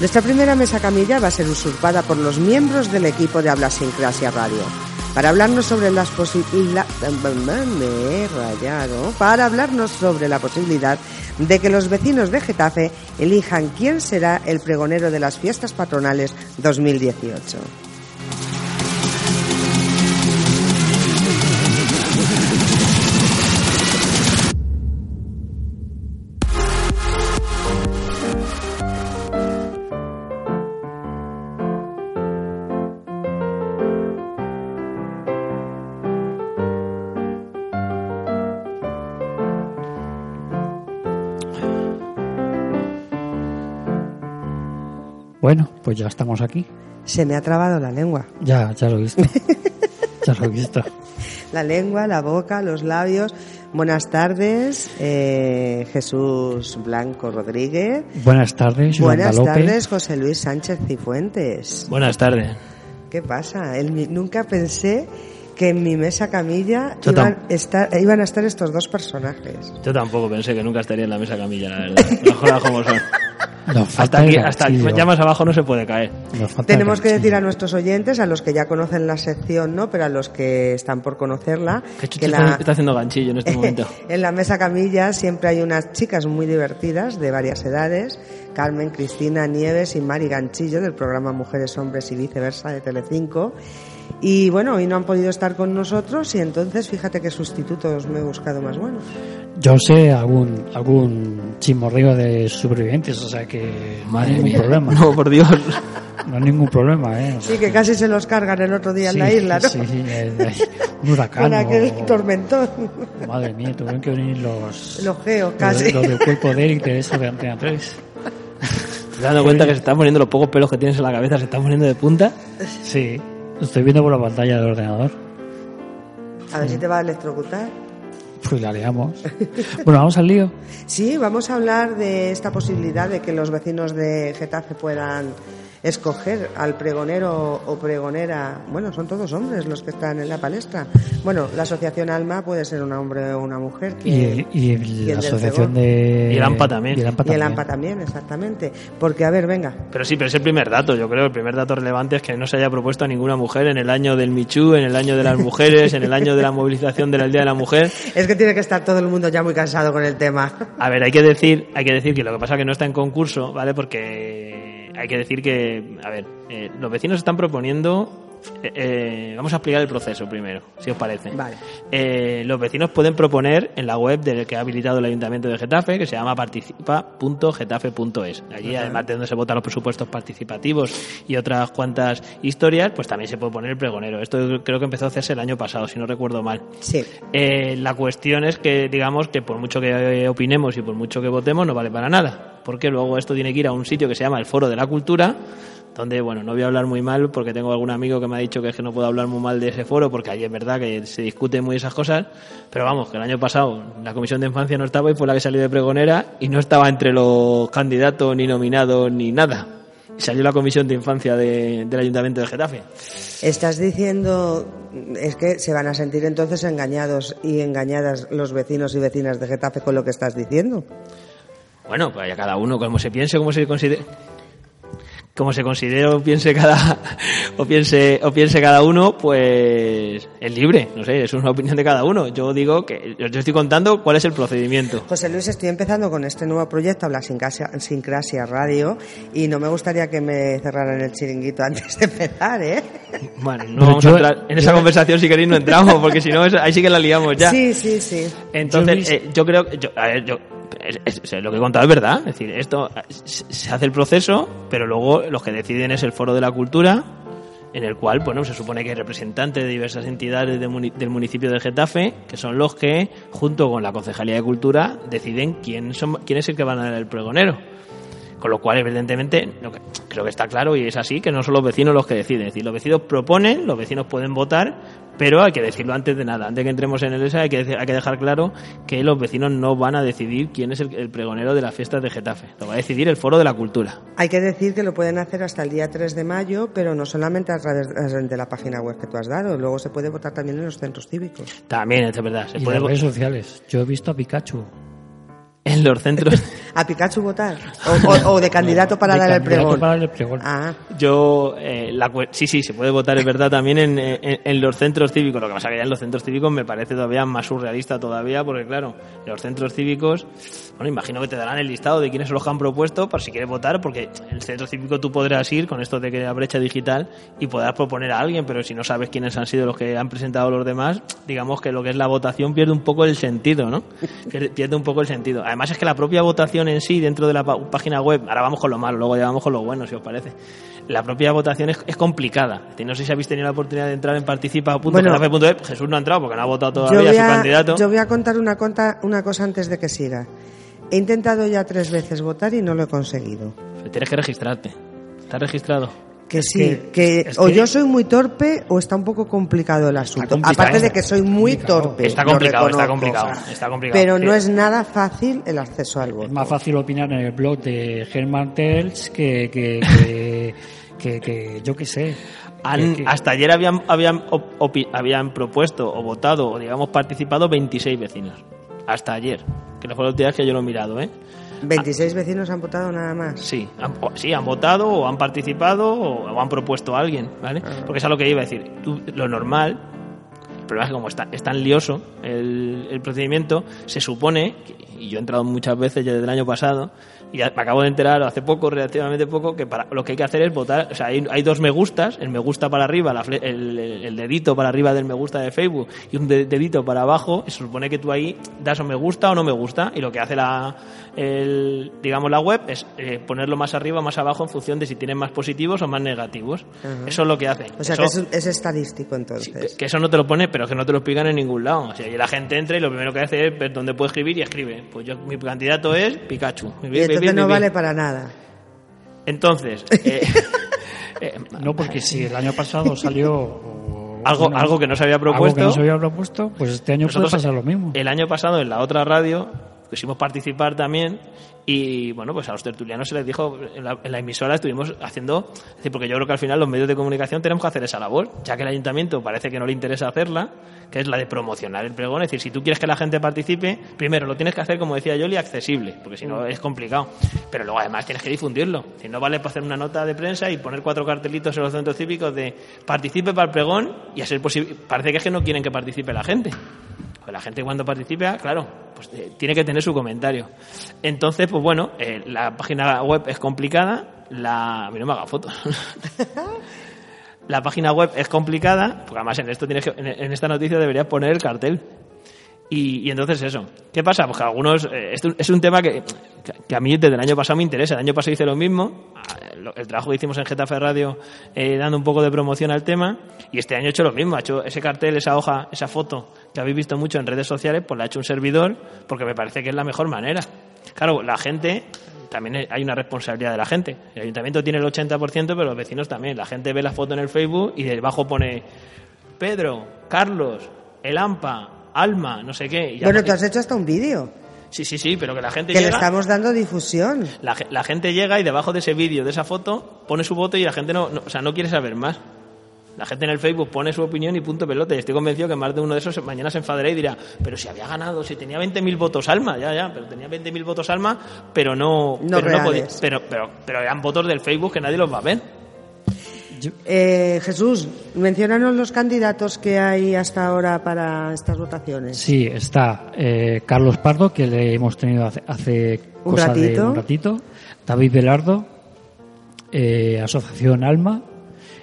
Nuestra primera mesa camilla va a ser usurpada por los miembros del equipo de Habla Sincrasia Radio. Para hablarnos sobre las posibilidades... Para hablarnos sobre la posibilidad de que los vecinos de Getafe elijan quién será el pregonero de las fiestas patronales 2018. Pues ya estamos aquí. Se me ha trabado la lengua. Ya, ya lo he visto. ya lo he visto. La lengua, la boca, los labios. Buenas tardes, eh, Jesús Blanco Rodríguez. Buenas tardes, Buenas López. tardes, José Luis Sánchez Cifuentes. Buenas tardes. ¿Qué pasa? El nunca pensé que en mi mesa camilla iban, estar- iban a estar estos dos personajes. Yo tampoco pensé que nunca estaría en la mesa camilla, la verdad. Las cosas como son. Hasta aquí, el hasta ya más abajo no se puede caer. Tenemos que decir a nuestros oyentes, a los que ya conocen la sección, ¿no? Pero a los que están por conocerla, Que la- está haciendo ganchillo en este momento. en la mesa camilla siempre hay unas chicas muy divertidas de varias edades, Carmen, Cristina, Nieves y Mari Ganchillo del programa Mujeres, Hombres y Viceversa de Telecinco. Y bueno, hoy no han podido estar con nosotros y entonces fíjate qué sustitutos me he buscado más buenos. Yo sé algún algún chismorreo de supervivientes, o sea que no hay ningún problema. No, por Dios. No hay ningún problema, ¿eh? O sea, Sí, que casi se los cargan el otro día en la isla, ¿no? Sí, sí, un huracán. Con aquel o- tormentón. Madre mía, tuvieron que venir los... Los geos, los- casi. Los del cuerpo de Eric de eso de Antena 3. ¿Te dando cuenta que se están poniendo los pocos pelos que tienes en la cabeza? Se están poniendo de punta. Sí, lo estoy viendo por la pantalla del ordenador. A ver si te va a electrocutar. Pues la liamos. Bueno, vamos al lío. Sí, vamos a hablar de esta posibilidad de que los vecinos de Getafe puedan escoger al pregonero o pregonera. Bueno, son todos hombres los que están en la palestra. Bueno, la asociación Alma puede ser un hombre o una mujer. Y, que- y el la asociación de... Y el AMPA también. Y el AMPA Y el también. AMPA también, exactamente. Porque, a ver, venga. Pero sí, pero es el primer dato, yo creo. El primer dato relevante es que no se haya propuesto a ninguna mujer en el año del Michu, en el año de las mujeres, en el año de la movilización del Día de la Mujer. Es que tiene que estar todo el mundo ya muy cansado con el tema. A ver, hay que decir, hay que decir que lo que pasa es que no está en concurso, ¿vale? Porque hay que decir que, a ver, eh, los vecinos están proponiendo. Eh, eh, vamos a explicar el proceso primero, si os parece. Vale. Eh, los vecinos pueden proponer en la web del que ha habilitado el Ayuntamiento de Getafe, que se llama participa.getafe.es. Allí, además de donde se votan los presupuestos participativos y otras cuantas historias, pues también se puede poner el pregonero. Esto creo que empezó a hacerse el año pasado, si no recuerdo mal. Sí. Eh, la cuestión es que, digamos, que por mucho que opinemos y por mucho que votemos, no vale para nada. Porque luego esto tiene que ir a un sitio que se llama el Foro de la Cultura, donde, bueno, no voy a hablar muy mal porque tengo algún amigo que me ha dicho que es que no puedo hablar muy mal de ese foro porque allí es verdad que se discuten muy esas cosas. Pero vamos, que el año pasado la Comisión de Infancia no estaba y fue la que salió de pregonera y no estaba entre los candidatos ni nominados ni nada. Y salió la Comisión de Infancia de- del Ayuntamiento de Getafe. Estás diciendo, es que se van a sentir entonces engañados y engañadas los vecinos y vecinas de Getafe con lo que estás diciendo. Bueno, pues ya cada uno como se piense, como se considere. Como se considere o piense cada o piense o piense cada uno pues es libre no sé es una opinión de cada uno. Yo digo que yo estoy contando cuál es el procedimiento. José Luis estoy empezando con este nuevo proyecto Habla Sincrasia Radio y no me gustaría que me cerraran el chiringuito antes de empezar ¿eh? bueno no vamos a entrar en esa conversación si queréis no entramos porque si no ahí sí que la liamos ya. Sí sí sí. Entonces yo, eh, yo creo yo, a ver, yo es, lo que he contado es verdad. Es decir, esto se hace el proceso, pero luego los que deciden es el foro de la cultura, en el cual, bueno, se supone que hay representantes de diversas entidades del municipio de Getafe, que son los que, junto con la Concejalía de Cultura, deciden quién, son, quién es el que van a dar el pregonero. Con lo cual, evidentemente, lo que, creo que está claro y es así, que no son los vecinos los que deciden. Es decir, los vecinos proponen, los vecinos pueden votar, pero hay que decirlo antes de nada. Antes de que entremos en el ESA, hay que, hay que dejar claro que los vecinos no van a decidir quién es el, el, pregonero de las fiestas de Getafe. Lo va a decidir el Foro de la Cultura. Hay que decir que lo pueden hacer hasta el día 3 de mayo, pero no solamente a través de la página web que tú has dado. Luego se puede votar también en los centros cívicos. También, es verdad. Se y puede en redes sociales. Yo he visto a Pikachu. En los centros. ¿A Pikachu votar? ¿O, o, o de candidato para de dar el pregón? Para dar el pregón. Ah. Yo, eh, la, sí, sí, se puede votar, es verdad, también en, en, en, los centros cívicos. Lo que pasa que ya en los centros cívicos me parece todavía más surrealista todavía, porque claro, en los centros cívicos, bueno, imagino que te darán el listado de quiénes son los que han propuesto para si quieres votar, porque en el centro cívico tú podrás ir con esto de que la brecha digital y podrás proponer a alguien, pero si no sabes quiénes han sido los que han presentado los demás, digamos que lo que es la votación pierde un poco el sentido, ¿no? Pierde, pierde un poco el sentido. Además es que la propia votación en sí dentro de la página web, ahora vamos con lo malo, luego ya vamos con lo bueno, si os parece. La propia votación es, es complicada. No sé si habéis tenido la oportunidad de entrar en participa.getafe.es. Bueno, Jesús no ha entrado porque no ha votado todavía a, su candidato. Yo voy a contar una, una cosa antes de que siga. He intentado ya tres veces votar y no lo he conseguido. Tienes que registrarte. ¿Estás registrado? Que es sí, que, que es o que... yo soy muy torpe o está un poco complicado el asunto. Aparte de que soy muy complicado. torpe. Está complicado, está complicado, está complicado. Pero no es nada fácil el acceso al voto. Es más fácil opinar en el blog de Germán Tels que, que, que, que, que yo qué sé. Han, hasta ayer habían, habían, habían propuesto o votado o digamos participado 26 vecinos. Hasta ayer, que no fue los días que yo lo he mirado, ¿eh? 26 vecinos han votado nada más. Sí, han, sí, han votado o han participado o, han propuesto a alguien, ¿vale? -huh. Porque es a lo que iba a decir. Tú, lo normal, el problema es que como está, es tan lioso el, el procedimiento, se supone, y yo he entrado muchas veces ya desde el año pasado, y me acabo de enterar hace poco, relativamente poco, que para, lo que hay que hacer es votar. O sea, hay, hay dos me gustas: el me gusta para arriba, la, el, el, dedito para arriba del me gusta de Facebook y un dedito para abajo. Y se supone que tú ahí das o me gusta o no me gusta. Y lo que hace la, el, digamos, la web es eh, ponerlo más arriba o más abajo en función de si tienen más positivos o más negativos. Eso es lo que hace. O sea, eso, que es, es, estadístico entonces. Que eso no te lo pone, pero que no te lo explican en ningún lado. O sea, y la gente entra y lo primero que hace es ver dónde puede escribir y escribe. Pues yo, mi candidato es Pikachu. Y entonces bien, no bien. vale para nada. Entonces. Eh, eh, no, porque si el año pasado salió. algo, bueno, algo que no se había propuesto. Algo que no se había propuesto, pues este año puede pasar lo mismo. El año pasado en la otra radio quisimos participar también y bueno, pues a los tertulianos se les dijo, en la, en la, emisora estuvimos haciendo, es decir, porque yo creo que al final los medios de comunicación tenemos que hacer esa labor, ya que el ayuntamiento parece que no le interesa hacerla, que es la de promocionar el pregón, es decir, si tú quieres que la gente participe, primero lo tienes que hacer, como decía Yoli, accesible, porque si no es complicado, pero luego además tienes que difundirlo, si no vale para hacer una nota de prensa y poner cuatro cartelitos en los centros cívicos de participe para el pregón y a ser posible, parece que es que no quieren que participe la gente. Pues la gente cuando participe, claro, pues eh, tiene que tener su comentario. Entonces, pues bueno, eh, la página web es complicada, la... A mí no me haga fotos. la página web es complicada, porque además en esto tienes que, en, en esta noticia deberías poner el cartel. Y, y, entonces eso. ¿Qué pasa? Pues que algunos... Eh, esto es un tema que, que, a mí desde el año pasado me interesa. El año pasado hice lo mismo. El trabajo que hicimos en Getafe Radio eh, dando un poco de promoción al tema. Y este año he hecho lo mismo. Ha hecho ese cartel, esa hoja, esa foto que habéis visto mucho en redes sociales, pues la ha hecho un servidor porque me parece que es la mejor manera. Claro, la gente... También hay una responsabilidad de la gente. El ayuntamiento tiene el 80%, pero los vecinos también. La gente ve la foto en el Facebook y debajo pone Pedro, Carlos, El AMPA, Alma, no sé qué. Ya bueno, tú has hecho hasta un vídeo. Sí, sí, sí, pero que la gente que llega, le estamos dando difusión. La, la, gente llega y debajo de ese vídeo, de esa foto, pone su voto y la gente no, no, o sea, no quiere saber más. La gente en el Facebook pone su opinión y punto pelota. Y estoy convencido que más de uno de esos mañana se enfadará y dirá, pero si había ganado, si tenía 20.000 votos Alma, ya, ya, pero tenía 20.000 votos Alma, pero no, No pero, no podía- pero, pero, pero eran votos del Facebook que nadie los va a ver. Eh, Jesús, menciónanos los candidatos que hay hasta ahora para estas votaciones. Sí, está eh, Carlos Pardo, que le hemos tenido hace, hace Un cosa de ratito. un ratito. David Velardo, eh, Asociación Alma,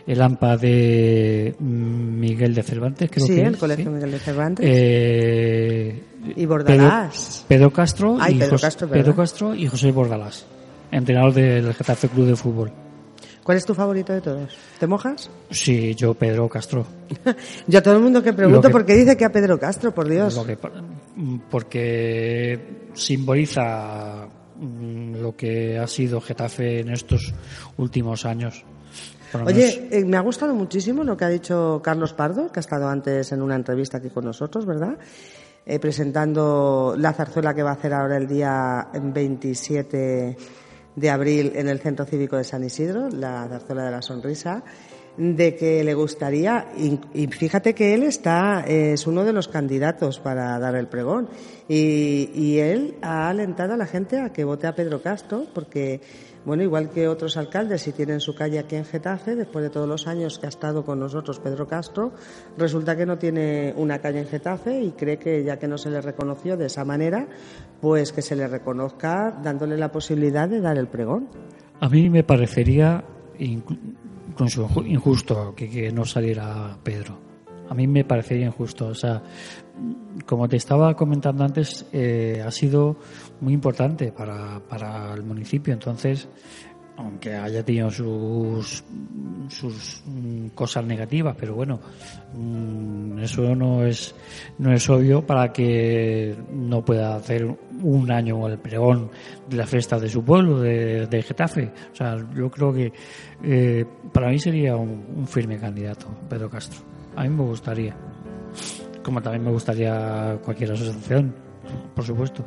el AMPA de mm, Miguel de Cervantes, creo Sí, que el es, Colegio sí. Miguel de Cervantes. Eh, Y Bordalás. Pedro, Pedro Castro, Ay, y Pedro Jos- Castro. Pedro Castro y José Bordalás, entrenador del Getafe Club de Fútbol. ¿Cuál es tu favorito de todos? ¿Te mojas? Sí, yo Pedro Castro. Yo a todo el mundo que pregunto, que- ¿por qué dice que a Pedro Castro, por Dios? Que- porque simboliza mm, lo que ha sido Getafe en estos últimos años. Oye, eh, me ha gustado muchísimo lo que ha dicho Carlos Pardo, que ha estado antes en una entrevista aquí con nosotros, ¿verdad? Eh, presentando la zarzuela que va a hacer ahora el día 27 de abril en el Centro Cívico de San Isidro, la zarzuela de la sonrisa, de que le gustaría, y, fíjate que él está, es uno de los candidatos para dar el pregón, y, y él ha alentado a la gente a que vote a Pedro Castro, porque bueno, igual que otros alcaldes, si tienen su calle aquí en Getafe, después de todos los años que ha estado con nosotros Pedro Castro, resulta que no tiene una calle en Getafe y cree que ya que no se le reconoció de esa manera, pues que se le reconozca dándole la posibilidad de dar el pregón. A mí me parecería injusto que, que no saliera Pedro. A mí me parecería injusto. O sea, como te estaba comentando antes, eh, ha sido muy importante para, para el municipio. Entonces, aunque haya tenido sus, sus mm, cosas negativas, pero bueno, mm, eso no es, no es obvio para que no pueda hacer un año el pregón de la fiesta de su pueblo, de, de Getafe. O sea, yo creo que eh, para mí sería un, un firme candidato, Pedro Castro. A mí me gustaría. Como también me gustaría cualquier asociación, por supuesto.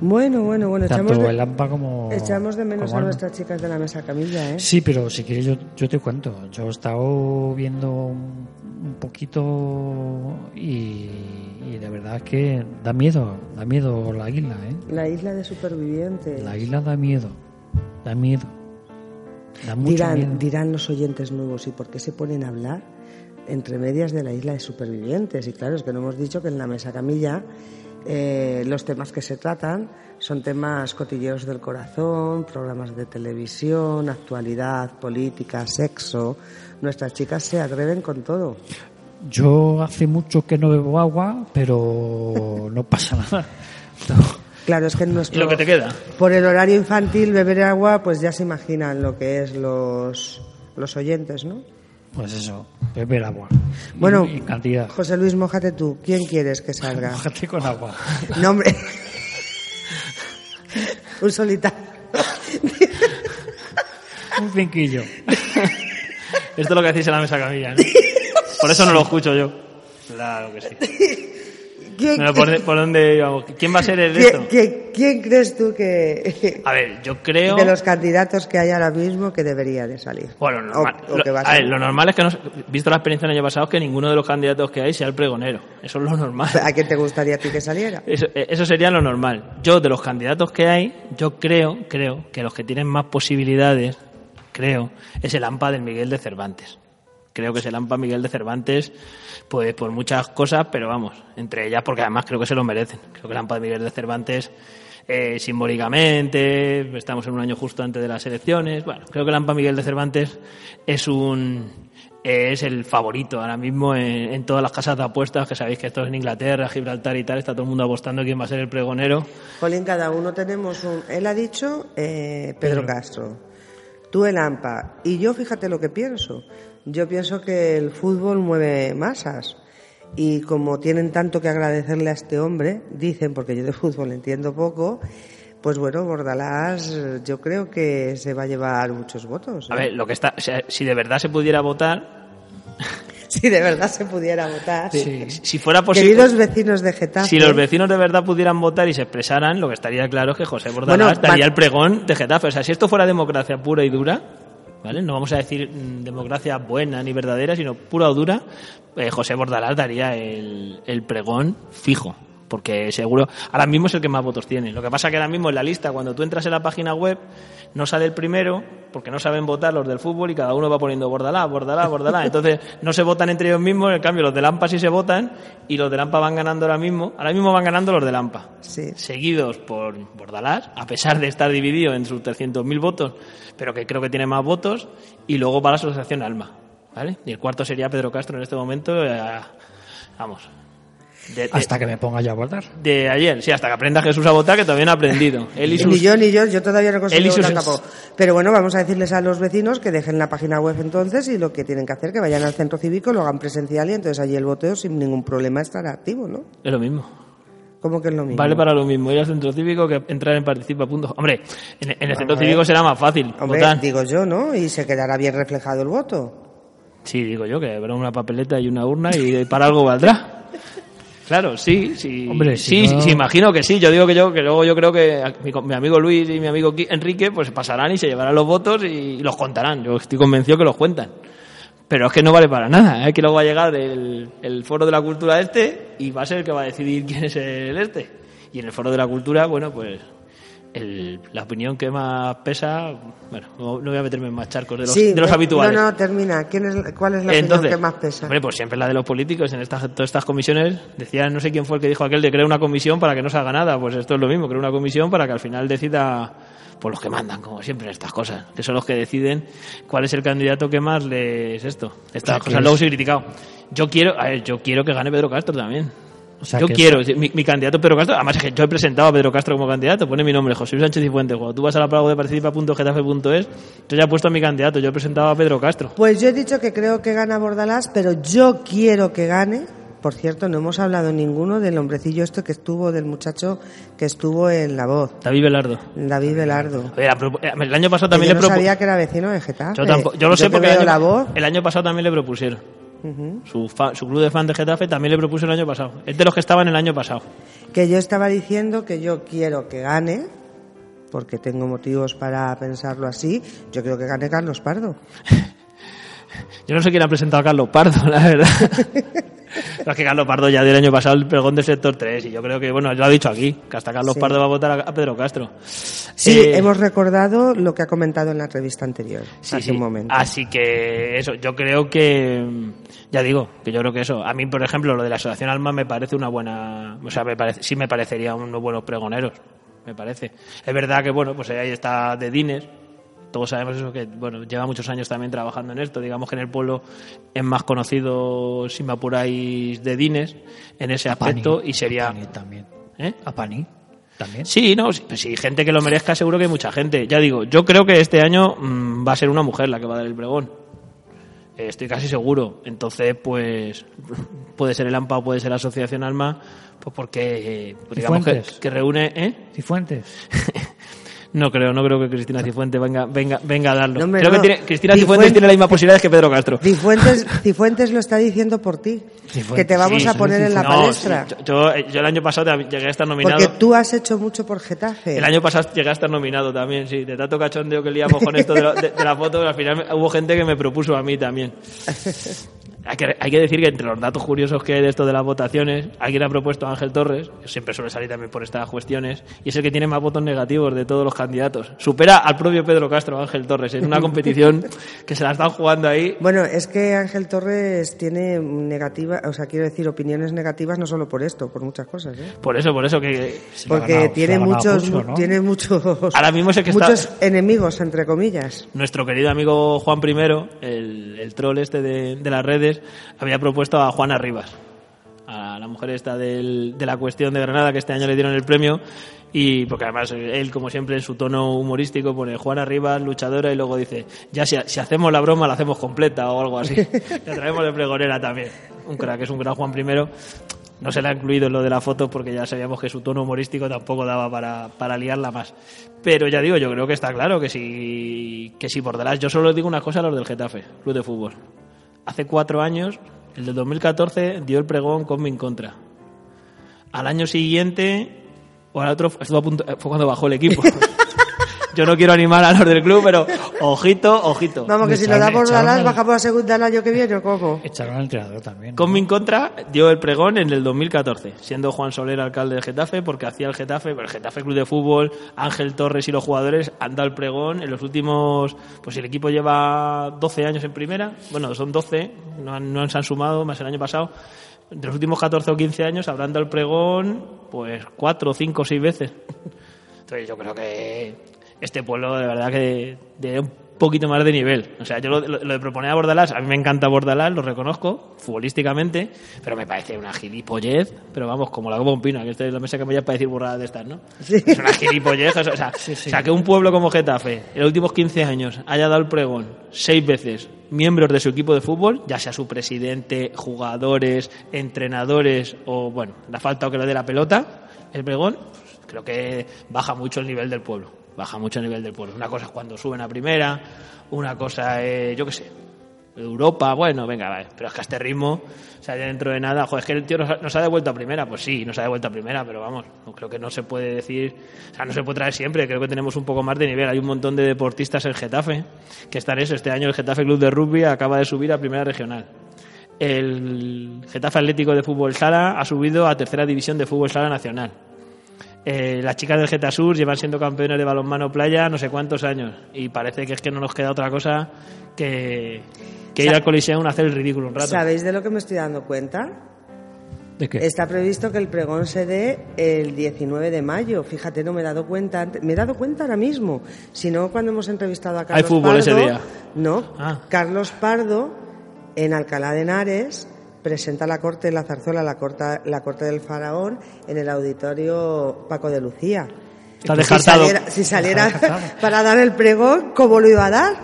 Bueno, bueno, bueno, echamos de, el AMPA como. echamos de menos a Alma. nuestras chicas de la mesa camilla, ¿eh? Sí, pero si quieres yo, yo te cuento. Yo he estado viendo un, poquito y, y de verdad que da miedo, da miedo la isla, ¿eh? La isla de supervivientes. La isla da miedo, da miedo. Da mucho dirán, miedo. dirán los oyentes nuevos, ¿y por qué se ponen a hablar entre medias de la isla de supervivientes? Y claro, es que no hemos dicho que en la mesa camilla eh, los temas que se tratan son temas cotilleos del corazón, programas de televisión, actualidad, política, sexo. Nuestras chicas se atreven con todo. Yo hace mucho que no bebo agua, pero no pasa nada. No. Claro, es que en ¿Y nuestro, lo que te queda? por el horario infantil beber agua, pues ya se imaginan lo que es los, los oyentes, ¿no? Pues eso, beber agua. Bueno, Y- y cantidad. José Luis, mójate tú. ¿Quién quieres que salga? Mójate con agua. No, hombre. Un solitario. Un cinquillo. Esto es lo que hacéis en la mesa camilla, ¿no? Por eso no lo escucho yo. Claro que sí. ¿Quién, Bueno, ¿por, por dónde íbamos? ¿Quién va a ser el quién- quién- quién crees tú que, A ver, yo creo... de los candidatos que hay ahora mismo, que debería de salir? Bueno, O- normal. o que va a Lo, a ver, lo normal es que, no, visto la experiencia del año pasado, que ninguno de los candidatos que hay sea el pregonero. Eso es lo normal. ¿A quién te gustaría a ti que saliera? Eso, eh, eso sería lo normal. Yo, de los candidatos que hay, yo creo, creo que los que tienen más posibilidades, creo, es el AMPA del Miguel de Cervantes. Creo que es el AMPA Miguel de Cervantes, pues por muchas cosas, pero vamos, entre ellas porque además creo que se lo merecen. Creo que el AMPA de Miguel de Cervantes, eh, simbólicamente, estamos en un año justo antes de las elecciones, bueno, creo que el AMPA Miguel de Cervantes es un es el favorito ahora mismo en, en todas las casas de apuestas, que sabéis que esto es en Inglaterra, Gibraltar y tal, está todo el mundo apostando quién va a ser el pregonero. Jolín, cada uno tenemos un... Él ha dicho eh, Pedro Castro, tú el AMPA. Y yo fíjate lo que pienso. Yo pienso que el fútbol mueve masas. Y como tienen tanto que agradecerle a este hombre, dicen, porque yo de fútbol entiendo poco, pues bueno, Bordalás yo creo que se va a llevar muchos votos. A ¿eh? ver, lo que está, o sea, si de verdad se pudiera votar, Si de verdad se pudiera votar. Sí. si fuera posible, Queridos vecinos de Getafe. si los vecinos de verdad pudieran votar y se expresaran, lo que estaría claro es que José Bordalás Bueno, daría el pregón de Getafe. O sea, si esto fuera democracia pura y dura, ¿vale? No vamos a decir mm, democracia buena ni verdadera, sino pura o dura. eh, José Bordalás daría el, el pregón fijo. Porque seguro, ahora mismo es el que más votos tiene. Lo que pasa que ahora mismo en la lista, cuando tú entras en la página web, no sale el primero, porque no saben votar los del fútbol y cada uno va poniendo Bordalás, Bordalás, Bordalás. Entonces no se votan entre ellos mismos, en cambio los de Lampa sí se votan y los de Lampa van ganando ahora mismo. Ahora mismo van ganando los de Lampa Sí. seguidos por Bordalás, a pesar de estar dividido en sus 300.000 votos, pero que creo que tiene más votos, y luego va la Asociación Alma, ¿vale? Y el cuarto sería Pedro Castro en este momento, eh, vamos, de, de- Hasta que me ponga yo a votar. de ayer, sí, hasta que aprenda Jesús a votar, que todavía no ha aprendido. Él y sus- Ni yo ni yo, yo todavía no consigo sus- votar tampoco. Pero bueno, vamos a decirles a los vecinos que dejen la página web entonces y lo que tienen que hacer, que vayan al centro cívico, lo hagan presencial y entonces allí el voteo sin ningún problema estará activo, ¿no? Es lo mismo. Como que es lo mismo. Vale para lo mismo ir al centro cívico que entrar en participa. Punto. Hombre, en, en el centro cívico será más fácil Hombre, votar. digo yo, ¿no? Y se quedará bien reflejado el voto. Sí, digo yo, que habrá una papeleta y una urna y para algo valdrá. Claro, sí, sí. Hombre, sí, no- sí, imagino que sí. Yo digo que yo, que luego yo creo que mi, mi amigo Luis y mi amigo Enrique, pues pasarán y se llevarán los votos y los contarán. Yo estoy convencido que los cuentan. Pero es que no vale para nada, ¿eh? que luego va a llegar el, el foro de la cultura este y va a ser el que va a decidir quién es el este. Y en el foro de la cultura, bueno, pues el- la opinión que más pesa, bueno, no, no voy a meterme en más charcos de los, sí, de los eh, habituales. No, no, termina. ¿Quién es, ¿Cuál es la opinión que más pesa? Hombre, pues siempre la de los políticos en estas, todas estas comisiones. Decía, no sé quién fue el que dijo aquel de crear una comisión para que no se haga nada. Pues esto es lo mismo, crear una comisión para que al final decida por los que mandan, como siempre en estas cosas, que son los que deciden cuál es el candidato que más les esto. Estas O sea, que cosas es- luego soy criticado. Yo quiero, a ver, yo quiero que gane Pedro Castro también. O sea, yo que quiero, mi, mi candidato Pedro Castro, además es que yo he presentado a Pedro Castro como candidato, pone mi nombre, José Luis Sánchez y Fuentes. Cuando tú vas a la página de participa.getafe.es, yo ya he puesto a mi candidato, yo he presentado a Pedro Castro. Pues yo he dicho que creo que gana Bordalás, pero yo quiero que gane. Por cierto, no hemos hablado ninguno del hombrecillo este que estuvo, del muchacho que estuvo en La Voz, David Velardo. David Velardo. El año pasado también yo le no propusieron. sabía que era vecino de Getafe. Yo, tampoco- yo lo sé que porque el veo año, La Voz, el año pasado también le propusieron. Su, fa- su club de fan de Getafe también le propuso el año pasado. Es de los que estaban el año pasado. que yo estaba diciendo que yo quiero que gane, porque tengo motivos para pensarlo así, yo creo que gane Carlos Pardo. Yo no sé quién ha presentado a Carlos Pardo, la verdad. Es que Carlos Pardo ya del año pasado el pregón del sector 3 y yo creo que, bueno, lo ha dicho aquí, que hasta Carlos Sí. Pardo va a votar a, Pedro Castro. Sí, Eh, hemos recordado lo que ha comentado en la entrevista anterior, Sí, hace sí. un momento. Así que eso, yo creo que, ya digo, que yo creo que eso. A mí, por ejemplo, lo de la Asociación Alma me parece una buena, o sea, me parece, sí me parecería unos buenos pregoneros, me parece. Es verdad que, bueno, pues ahí está de Dines. Todos sabemos eso, que, bueno, lleva muchos años también trabajando en esto. Digamos que en el pueblo es más conocido, si me apuráis, de Dines en ese aspecto y sería... Pani también. ¿Eh? A Pani también. Sí, no, sí, pues gente que lo merezca, seguro que hay mucha gente. Ya digo, yo creo que este año mm, va a ser una mujer la que va a dar el pregón. Eh, estoy casi seguro. Entonces, pues, puede ser el AMPA o puede ser la Asociación Alma, pues porque, eh, pues digamos que, que reúne, ¿eh? Cifuentes. No creo, no creo que Cristina Cifuentes venga, venga, venga a darlo. No, creo no. que tiene, Cristina Cifuentes- Cifuentes tiene las mismas posibilidades que Pedro Castro. Cifuentes, Cifuentes lo está diciendo por ti, Cifuentes, que te vamos Sí, a poner en la palestra. sí, yo, yo- yo el año pasado llegué a estar nominado. Porque tú has hecho mucho por Getafe. El año pasado llegué a estar nominado también, sí. De tanto cachondeo que liamos con esto de, la- de- de las fotos, al final hubo gente que me propuso a mí también. Hay que, hay que decir que entre los datos curiosos que hay de esto de las votaciones, alguien ha propuesto a Ángel Torres, siempre suele salir también por estas cuestiones, y es el que tiene más votos negativos de todos los candidatos. Supera al propio Pedro Castro, Ángel Torres, en una competición que se la están jugando ahí. Bueno, es que Ángel Torres tiene negativa, o sea, quiero decir, opiniones negativas no solo por esto, por muchas cosas, ¿eh? Por eso, por eso que Porque ganado- tiene muchos, mucho, ¿no? tiene muchos, Ahora mismo es el que está- muchos enemigos, entre comillas. nuestro querido amigo Juan I, el, el troll este de, de las redes, había propuesto a Juana Rivas, a la mujer esta del- de la cuestión de Granada, que este año le dieron el premio, y porque además él, como siempre, en su tono humorístico, pone Juana Rivas, luchadora, y luego dice, ya si, si hacemos la broma, la hacemos completa o algo así. Le traemos de pregonera también. Un crack, es un gran Juan I. No se le ha incluido en lo de la foto porque ya sabíamos que su tono humorístico tampoco daba para, para liarla más. Pero ya digo, yo creo que está claro que si, que si por delante. Yo solo digo una cosa a los del Getafe, Club de Fútbol. Hace cuatro años, el del 2014, dio el pregón con mi en contra. Al año siguiente, o al otro, fue cuando bajó el equipo. yo no quiero animar a los del club, pero ojito, ojito. Vamos, que Me si nos echaron- damos Bordalás, al- bajamos a segunda el año que viene, ¿o cómo? Echaron al entrenador también. Con mi contra dio el pregón en el 2014, siendo Juan Soler alcalde de Getafe, porque hacía el Getafe, el Getafe Club de Fútbol, Ángel Torres y los jugadores han dado el pregón en los últimos, pues el equipo lleva 12 años en primera, bueno, son 12, no, han- no se han sumado, más el año pasado, de los últimos 14 o 15 años habrán dado el pregón, pues 4, 5, 6 veces. Entonces yo creo que este pueblo de verdad que de un poquito más de nivel. O sea, yo lo, lo- lo de proponer a Bordalás, a mí me encanta Bordalás, lo reconozco, futbolísticamente, pero me parece una gilipollez, pero vamos, como la bombina, que esta es la mesa que me llama para decir burradas de estas, ¿no? Es una gilipollez, o sea, o sea, que un pueblo como Getafe, en los últimos 15 años, haya dado el pregón seis veces miembros de su equipo de fútbol, ya sea su presidente, jugadores, entrenadores o, bueno, la falta o que le dé la pelota, el pregón, pues, creo que baja mucho el nivel del pueblo. Baja mucho el nivel del pueblo. Una cosa es cuando suben a primera, una cosa es, yo qué sé, Europa, bueno, venga, vale. pero es que a este ritmo, o sea, dentro de nada, joder, es que el tío nos nos ha devuelto a primera, pues sí, nos ha devuelto a primera, pero vamos, creo que no se puede decir, o sea, no se puede traer siempre, creo que tenemos un poco más de nivel. Hay un montón de deportistas en Getafe que están eso. Este año el Getafe Club de Rugby acaba de subir a primera regional. El Getafe Atlético de Fútbol Sala ha subido a tercera división de Fútbol Sala Nacional. Eh, las chicas del Getasur llevan siendo campeones de balonmano playa no sé cuántos años y parece que es que no nos queda otra cosa que, que ir Sa- al Coliseum a hacer el ridículo un rato. ¿Sabéis de lo que me estoy dando cuenta? ¿De qué? Está previsto que el pregón se dé el 19 de mayo. Fíjate, no me he dado cuenta. antes- Me he dado cuenta ahora mismo. Si no, cuando hemos entrevistado a Carlos fútbol Pardo. ese día. No. Ah. Carlos Pardo, en Alcalá de Henares, presenta la corte de la zarzuela, la corte, la corte del faraón, en el auditorio Paco de Lucía. Está Si descartado. saliera, si saliera para dar el pregón, ¿cómo lo iba a dar?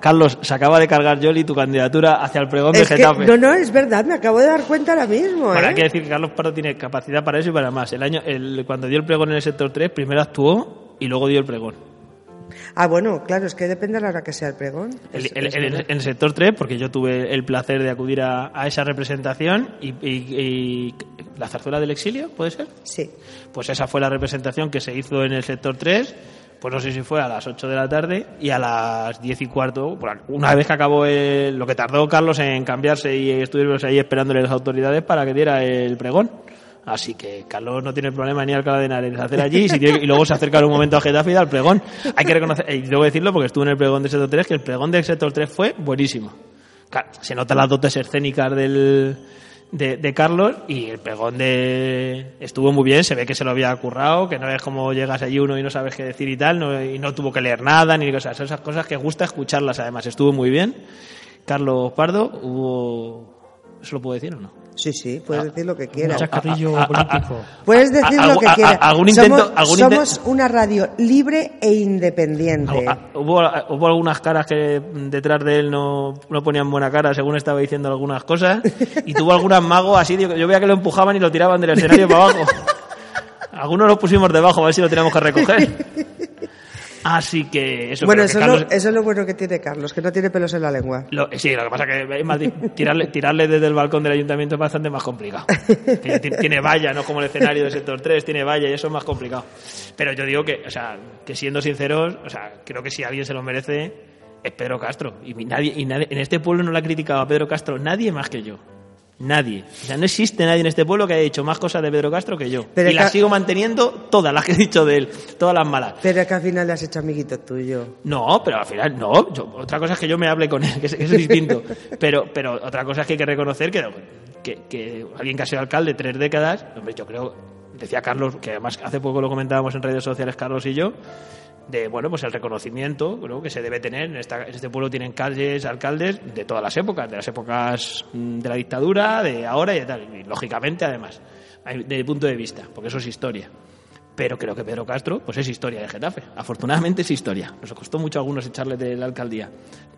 Carlos, se acaba de cargar Yoli tu candidatura hacia el pregón de Es que, Getafe. no, no, es verdad, me acabo de dar cuenta ahora mismo. Bueno, ¿eh? hay que decir que Carlos Pardo tiene capacidad para eso y para más. El año, el, cuando dio el pregón en el sector 3, primero actuó y luego dio el pregón. Ah, bueno, claro, es que depende a la hora que sea el pregón. El- Es- el- es el- verdad. en el sector 3, porque yo tuve el placer de acudir a, a esa representación y, y- y- la zarzuela del exilio, ¿puede ser? Sí. Pues esa fue la representación que se hizo en el sector 3, pues no sé si fue a las 8 de la tarde y a las 10 y cuarto, una vez que acabó el- lo que tardó Carlos en cambiarse y estuvimos ahí esperándole las autoridades para que diera el pregón. Así que Carlos no tiene problema ni al Alcalá de Henares hacer allí si tiene- y luego se acerca un momento a Getafe y da el pregón. Hay que reconocer, y debo decirlo porque estuve en el pregón del sector 3, que el pregón del sector 3 fue buenísimo. Claro, se notan las dotes escénicas del, de, de Carlos y el pregón de estuvo muy bien, se ve que se lo había currado, que no es como llegas allí uno y no sabes qué decir y tal, no- y no tuvo que leer nada, ni cosas, esas cosas que gusta escucharlas además, estuvo muy bien. Carlos Pardo, hubo... ¿Eso lo puedo decir o no? Sí, sí, puedes decir lo que Un quieras. chacarrillo a- a- a- político. Puedes decir lo que quieras. algún intento- somos algún inte- somos una radio libre e independiente. Ah, Hubo, hubo algunas caras que detrás de él no, no ponían buena cara según estaba diciendo algunas cosas y tuvo algunas magos así, yo veía que lo empujaban y lo tiraban del escenario para abajo. Algunos los pusimos debajo a ver si lo teníamos que recoger. Así que eso bueno, que eso, Carlos- es lo, eso es lo bueno que tiene Carlos, que no tiene pelos en la lengua. Lo- sí, lo que pasa que es más di- tirarle, tirarle desde el balcón del ayuntamiento es bastante más complicado. Tiene, valla, no como el escenario del sector 3, tiene valla y eso es más complicado. Pero yo digo que, o sea, que siendo sinceros, o sea, creo que si alguien se lo merece es Pedro Castro. Y nadie, y nadie, en este pueblo no le ha criticado a Pedro Castro nadie más que yo. Nadie. O sea, no existe nadie en este pueblo que haya dicho más cosas de Pedro Castro que yo. Pero y las sigo manteniendo todas las que he dicho de él, todas las malas. Pero es que al final le has hecho amiguito tuyo. No, pero al final no. Yo- otra cosa es que yo me hable con él, que es, que eso es distinto. Pero, pero otra cosa es que hay que reconocer que, que, que alguien que ha sido alcalde tres décadas, hombre, yo creo, decía Carlos, que además hace poco lo comentábamos en redes sociales Carlos y yo, de bueno pues el reconocimiento creo, que se debe tener en, esta- este pueblo tienen calles alcaldes de todas las épocas de las épocas mm, de la dictadura de ahora y de tal y lógicamente además desde mi punto de vista porque eso es historia pero creo que Pedro Castro pues es historia de Getafe. Afortunadamente es historia. Nos costó mucho a algunos echarle de la alcaldía.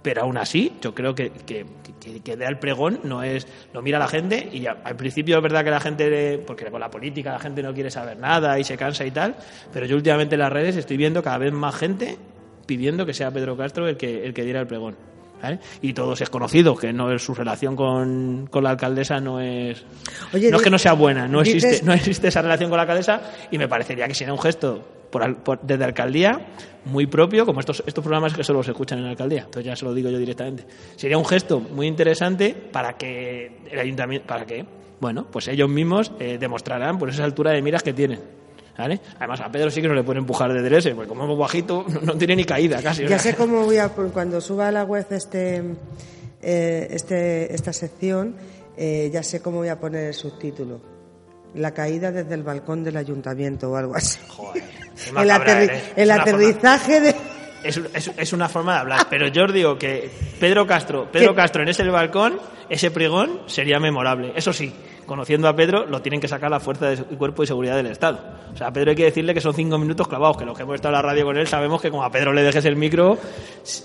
Pero aún así yo creo que que, que, que dé el pregón no es lo mira la gente y ya, al principio es verdad que la gente porque con la política la gente no quiere saber nada y se cansa y tal pero yo últimamente en las redes estoy viendo cada vez más gente pidiendo que sea Pedro Castro el que el que diera el pregón ¿vale? Y todos es conocido que no su relación con, con la alcaldesa no es Oye, no es que no sea buena, no dices- existe no existe esa relación con la alcaldesa y me parecería que sería un gesto por, por- desde alcaldía muy propio, como estos estos programas que solo se escuchan en la alcaldía, entonces ya se lo digo yo directamente. Sería un gesto muy interesante para que el ayuntamiento para que bueno, pues ellos mismos eh, demostrarán por esa altura de miras que tienen. ¿Vale? Además, a Pedro sí que no le puede empujar de derecha, porque como es bajito, no, tiene ni caída casi. Ya sé cómo voy a cuando suba a la web este, eh, este esta sección, eh, ya sé cómo voy a poner el subtítulo. La caída desde el balcón del ayuntamiento o algo así. Joder, el aterri- aterrizaje de Es, es- es una forma de hablar, pero yo os digo que Pedro Castro, Pedro ¿Qué? Castro en ese balcón, ese pregón sería memorable. Eso sí, conociendo a Pedro, lo tienen que sacar la fuerza de cuerpo y seguridad del Estado. O sea, a Pedro hay que decirle que son cinco minutos clavados, que los que hemos estado en la radio con él sabemos que como a Pedro le dejes el micro,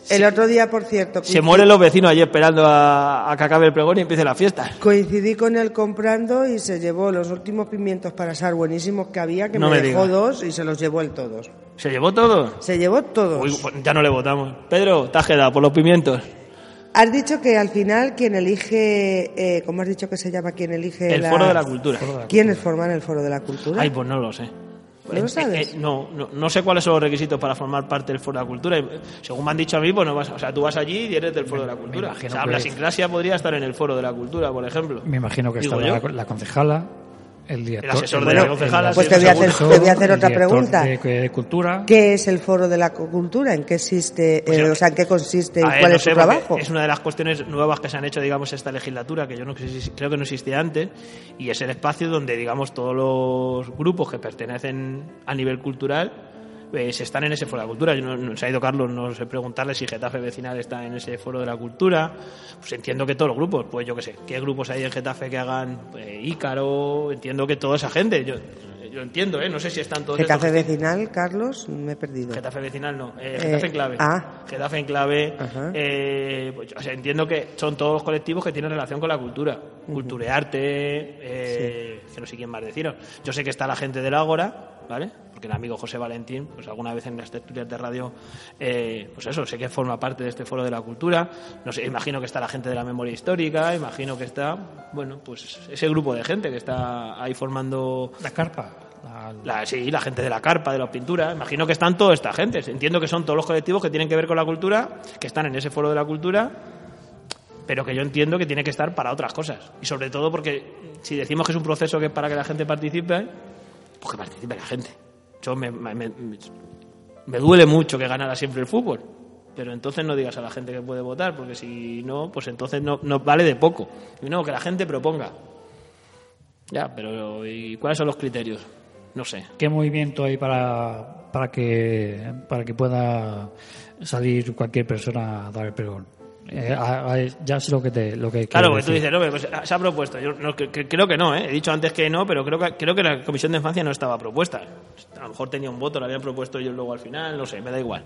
el otro día, por cierto, se mueren los vecinos allí esperando a, a que acabe el pregón y empiece la fiesta. Coincidí con él comprando y se llevó los últimos pimientos para asar buenísimos que había, que No me, me dejó dos y se los llevó él todos. ¿Se llevó todo? Se llevó todos. Uy, pues ya no le votamos. Pedro, te has quedado por los pimientos. Has dicho que al final quien elige, eh, ¿cómo has dicho que se llama quien elige El foro de la cultura. ¿Quiénes forman el foro de la cultura? Ay, pues no lo sé. ¿No lo Eh, sabes? eh, no, no, no sé cuáles son los requisitos para formar parte del Foro de la Cultura. Según me han dicho a mí, pues no vas, o sea, tú vas allí y eres del Foro de la Cultura. O sea, Blas Inclasia podría estar en el Foro de la Cultura, por ejemplo. Me imagino que está la, la concejala, el director. asesor de Bueno, la concejala. pues te voy hacer- te voy a hacer el otra pregunta. De, de cultura. ¿Qué es el foro de la cultura? ¿En qué existe? Pues eh, ya- o sea, ¿en qué consiste y cuál no es su trabajo? Es una de las cuestiones nuevas que se han hecho, digamos, esta legislatura, que yo no sé si- creo que no existía antes, y es el espacio donde, digamos, todos los grupos que pertenecen a nivel cultural eh, se están en ese foro de la cultura. Yo no, no- se ha ido Carlos, no sé preguntarle si Getafe Vecinal está en ese foro de la cultura. Pues entiendo que todos los grupos, pues yo qué sé, ¿qué grupos hay en Getafe que hagan eh, Ícaro? Entiendo que toda esa gente, yo, yo entiendo, ¿eh? No sé si están todos estos Getafe que- vecinal, Carlos, me he perdido. Getafe vecinal no, eh, Eh, Getafe en clave. ah. Getafe en clave. Eh, pues, o sea, entiendo que son todos los colectivos que tienen relación con la cultura. Culturearte, eh, que no sé quién más deciros. Yo sé que está la gente del Ágora, ¿vale? Porque el amigo José Valentín, pues alguna vez en las tertulias de radio, eh, pues eso, sé que forma parte de este foro de la cultura. No sé, imagino que está la gente de la memoria histórica, imagino que está, bueno, pues ese grupo de gente que está ahí formando La carpa. la- la, sí, la gente de la carpa, de las pinturas. Imagino que están toda esta gente. Entiendo que son todos los colectivos que tienen que ver con la cultura, que están en ese foro de la cultura, pero que yo entiendo que tiene que estar para otras cosas. Y sobre todo porque si decimos que es un proceso que es para que la gente participe, pues que participe la gente. Yo me, me- me- me duele mucho que ganara siempre el fútbol. Pero entonces no digas a la gente que puede votar, porque si no, pues entonces no, no vale de poco. Y no, que la gente proponga. Ya, pero ¿y cuáles son los criterios? No sé. ¿Qué movimiento hay para, para, que, para que pueda salir cualquier persona a dar el pregón? Eh, a- a- ya sé lo que te lo que Claro, porque tú dices, no, pues se ha propuesto. Yo no, que- que- creo que no, ¿eh? he dicho antes que no, pero creo que, creo que la Comisión de Infancia no estaba propuesta. A lo mejor tenía un voto, lo habían propuesto ellos luego al final, no sé, me da igual.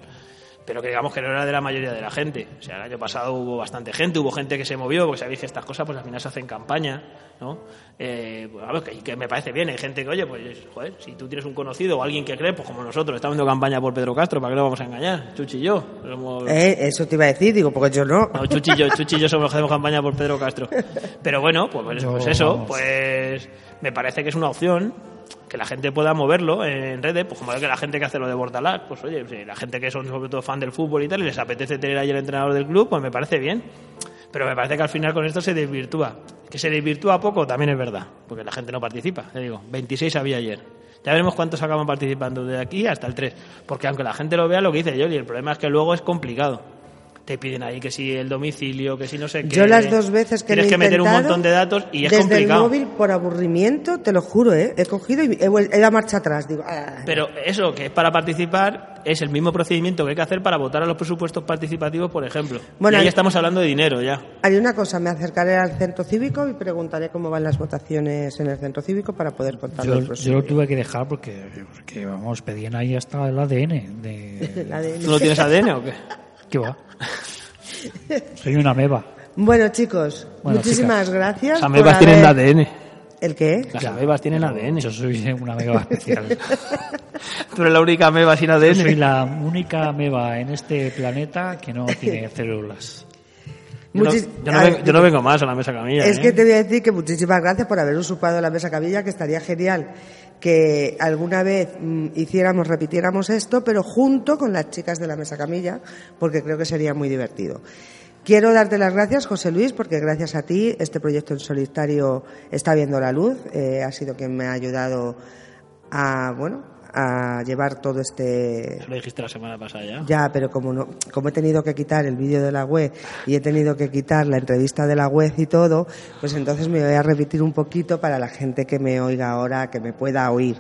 Pero que digamos que no era de la mayoría de la gente. O sea, el año pasado hubo bastante gente, hubo gente que se movió, porque sabéis que estas cosas pues al final se hacen campaña, ¿no? Eh, pues, a ver, que, que me parece bien, hay gente que, oye, pues, joder, si tú tienes un conocido o alguien que cree, pues como nosotros, estamos haciendo campaña por Pedro Castro, ¿para qué lo vamos a engañar? Chuchi y yo. Somos- Eh, eso te iba a decir, digo, porque yo no. no, Chuchi y yo, Chuchi y yo somos los que hacemos campaña por Pedro Castro. Pero bueno, pues, pues, pues eso, pues me parece que es una opción que la gente pueda moverlo en redes, pues como que la gente que hace lo de Bordalás, pues oye, la gente que son sobre todo fan del fútbol y tal, y les apetece tener ahí el entrenador del club, pues me parece bien. Pero me parece que al final con esto se desvirtúa. Que se desvirtúa poco también es verdad, porque la gente no participa. Te digo, 26 había ayer. Ya veremos cuántos acaban participando de aquí hasta el 3. Porque aunque la gente lo vea, lo que dice Yoli, el problema es que luego es complicado. Te piden ahí que si el domicilio, que si no sé qué. Yo las dos veces que Tienes lo he que meter un montón de datos y es desde complicado. el móvil por aburrimiento, te lo juro, ¿eh? He cogido y he, dado marcha atrás. Digo, ah, Pero eso, que es para participar, es el mismo procedimiento que hay que hacer para votar a los presupuestos participativos, por ejemplo. Bueno, y ahí hay- estamos hablando de dinero ya. Hay una cosa, me acercaré al centro cívico y preguntaré cómo van las votaciones en el centro cívico para poder contarlo Yo, el yo lo tuve que dejar porque, porque vamos, pedían ahí hasta el ADN. De, La de- ¿Tú no tienes ADN o qué? ¿Qué va? Soy una meba. Bueno, chicos, Bueno, muchísimas chicas. gracias. Las por amebas tienen haber- ADN. ¿El qué? Las amebas tienen ADN. Yo soy una meba especial. Tú eres la única ameba sin Yo ADN. soy la única meba en este planeta que no tiene células. Yo no, yo no a ven- ver, yo no vengo más a la mesa camilla. Es ¿eh? que te voy a decir que muchísimas gracias por haber usurpado la mesa cabilla, que estaría genial que alguna vez mm, hiciéramos, repitiéramos esto, pero junto con las chicas de la mesa camilla, porque creo que sería muy divertido. Quiero darte las gracias, José Luis, porque gracias a ti este proyecto en solitario está viendo la luz. Eh, ha sido quien me ha ayudado a, bueno, a llevar todo este Eso lo dijiste la semana pasada ya. ya, pero como no, como he tenido que quitar el vídeo de la web y he tenido que quitar la entrevista de la web y todo, pues entonces me voy a repetir un poquito para la gente que me oiga ahora, que me pueda oír.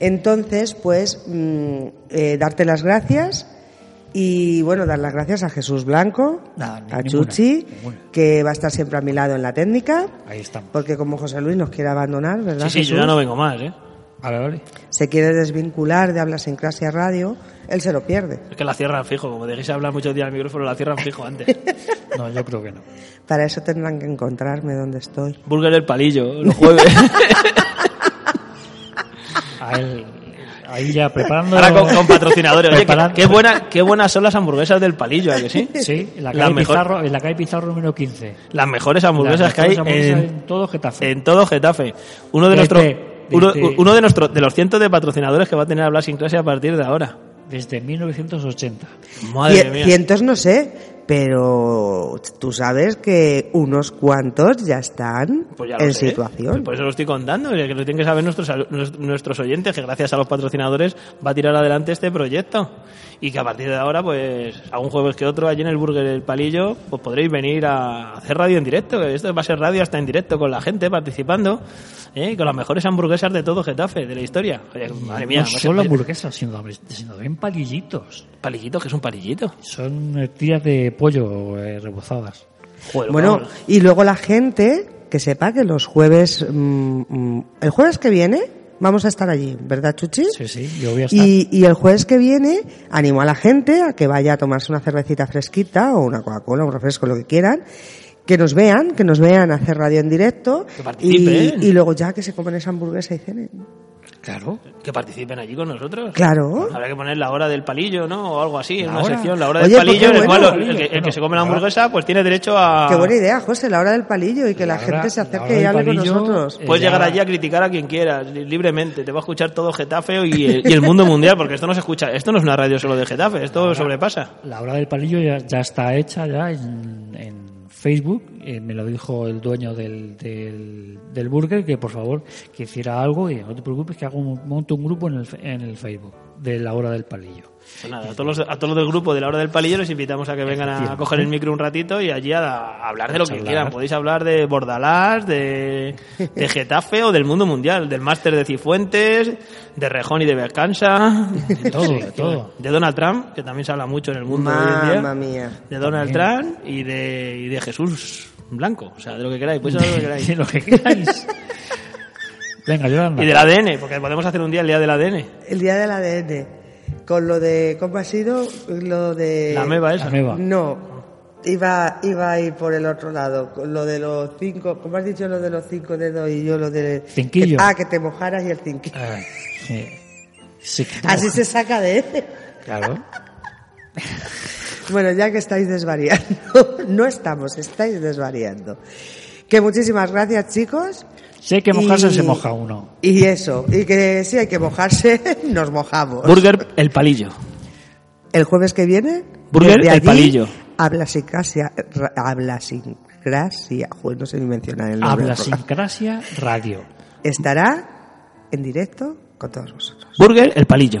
Entonces, pues, mm, eh, darte las gracias y, bueno, dar las gracias a Jesús Blanco, Nada, a ninguna, Chuchi, ninguna. que va a estar siempre a mi lado en la técnica, Ahí estamos. porque como José Luis nos quiere abandonar, ¿verdad? Sí, sí, yo ya no vengo más, ¿eh? Vale, vale. Se quiere desvincular de Habla Sincrasia Radio, él se lo pierde. Es que la cierran fijo. Como dejéis hablar muchos días al micrófono, la cierran fijo antes. No, yo creo que no. Para eso tendrán que encontrarme donde estoy. Burger del palillo, los jueves. A él, ahí ya preparando. Ahora con, con patrocinadores. Oye, qué, preparando- qué buena, qué buenas son las hamburguesas del palillo, ¿a que sí? Sí, en la calle, mejor- Pizarro, en la calle Pizarro número 15. Las mejores hamburguesas Las que hay hamburguesas en, en todo Getafe. en todo Getafe. Uno de nuestros uno, desde- uno de nuestros de los cientos de patrocinadores que va a tener Hablar sin clase a partir de ahora. Desde 1980. Madre Cie- mía. Cientos no sé, pero tú sabes que unos cuantos ya están Pues ya en sé. situación. Pues por eso lo estoy contando, que lo tienen que saber nuestros, nuestros oyentes, que gracias a los patrocinadores va a tirar adelante este proyecto. Y que a partir de ahora, pues, algún jueves que otro, allí en el Burger El Palillo, pues podréis venir a hacer radio en directo. Esto va a ser radio hasta en directo con la gente participando, ¿eh? con las mejores hamburguesas de todo Getafe, de la historia. Oye, madre mía, no solo hamburguesas, sino, sino también palillitos. palillito, que es un palillito. Son eh, tiras de pollo eh, rebozadas. Joder, Bueno, vamos. y luego la gente que sepa que los jueves, mm, mm, el jueves que viene, vamos a estar allí, ¿verdad, Chuchi? Sí, sí, yo voy a estar. Y, y el jueves que viene animo a la gente a que vaya a tomarse una cervecita fresquita o una Coca-Cola, un refresco, lo que quieran. Que nos vean, que nos vean hacer radio en directo. Que participen. Y, y luego ya que se comen esa hamburguesa y cenen. Claro. que participen allí con nosotros. Claro. Habrá que poner la hora del palillo, ¿no? O algo así, en La una hora. sección, la hora Oye, del palillo, en el bueno. cual el, que, el que Bueno, se come la la hora- hamburguesa, pues tiene derecho a... Qué buena idea, José, la hora del palillo y que la, La gente hora- se la acerque hora y hable con nosotros. eh, Puedes ya- llegar allí a criticar a quien quieras, li- libremente. Te va a escuchar todo Getafe y el, y el mundo mundial, porque esto no se escucha. Esto no es una radio solo de Getafe, esto sobrepasa. La hora del palillo ya, ya está hecha ya en, en Facebook. Eh, me lo dijo el dueño del, del, del burger que por favor que hiciera algo y no te preocupes que hago un, monto un grupo en el, en el Facebook de la hora del palillo. Pues nada, a todos, los, a todos los del grupo de la hora del palillo les invitamos a que vengan a coger el micro un ratito y allí a, a hablar de lo que Hablar. quieran. Podéis hablar de Bordalás, de, de Getafe o del mundo mundial, del máster de Cifuentes, de Rejón y de Bercansa, De todo, de todo. de Donald Trump, que también se habla mucho en el mundo de hoy en día. Mamma mía. de Donald Trump y de, y de Jesús Blanco. O sea, de lo que queráis, podéis hablar de lo que De queráis. lo que queráis. Venga, Yolanda. Y del ADN, porque podemos hacer un día el día del ADN. El día del ADN. Con lo de, ¿cómo ha sido? Lo de... La meba La esa. nueva. No, iba, iba a ir por el otro lado, con lo de los cinco, ¿cómo has dicho lo de los cinco dedos y yo lo de... Cinquillo. Ah, que te mojaras y el cinquillo. Ah, sí. Sí, que- Así se saca de él. Claro. Bueno, ya que estáis desvariando, no estamos, estáis desvariando. Que muchísimas gracias, chicos. Si hay que mojarse, Y- se moja uno. Y eso, y que si hay que mojarse, nos mojamos. Burger El Palillo. El jueves que viene, Burger El allí, Palillo. Habla sin gracia, ra- habla sin gracia, no sé ni mencionar el nombre. Habla programa. Sincrasia Radio. Estará en directo con todos vosotros. Burger El Palillo.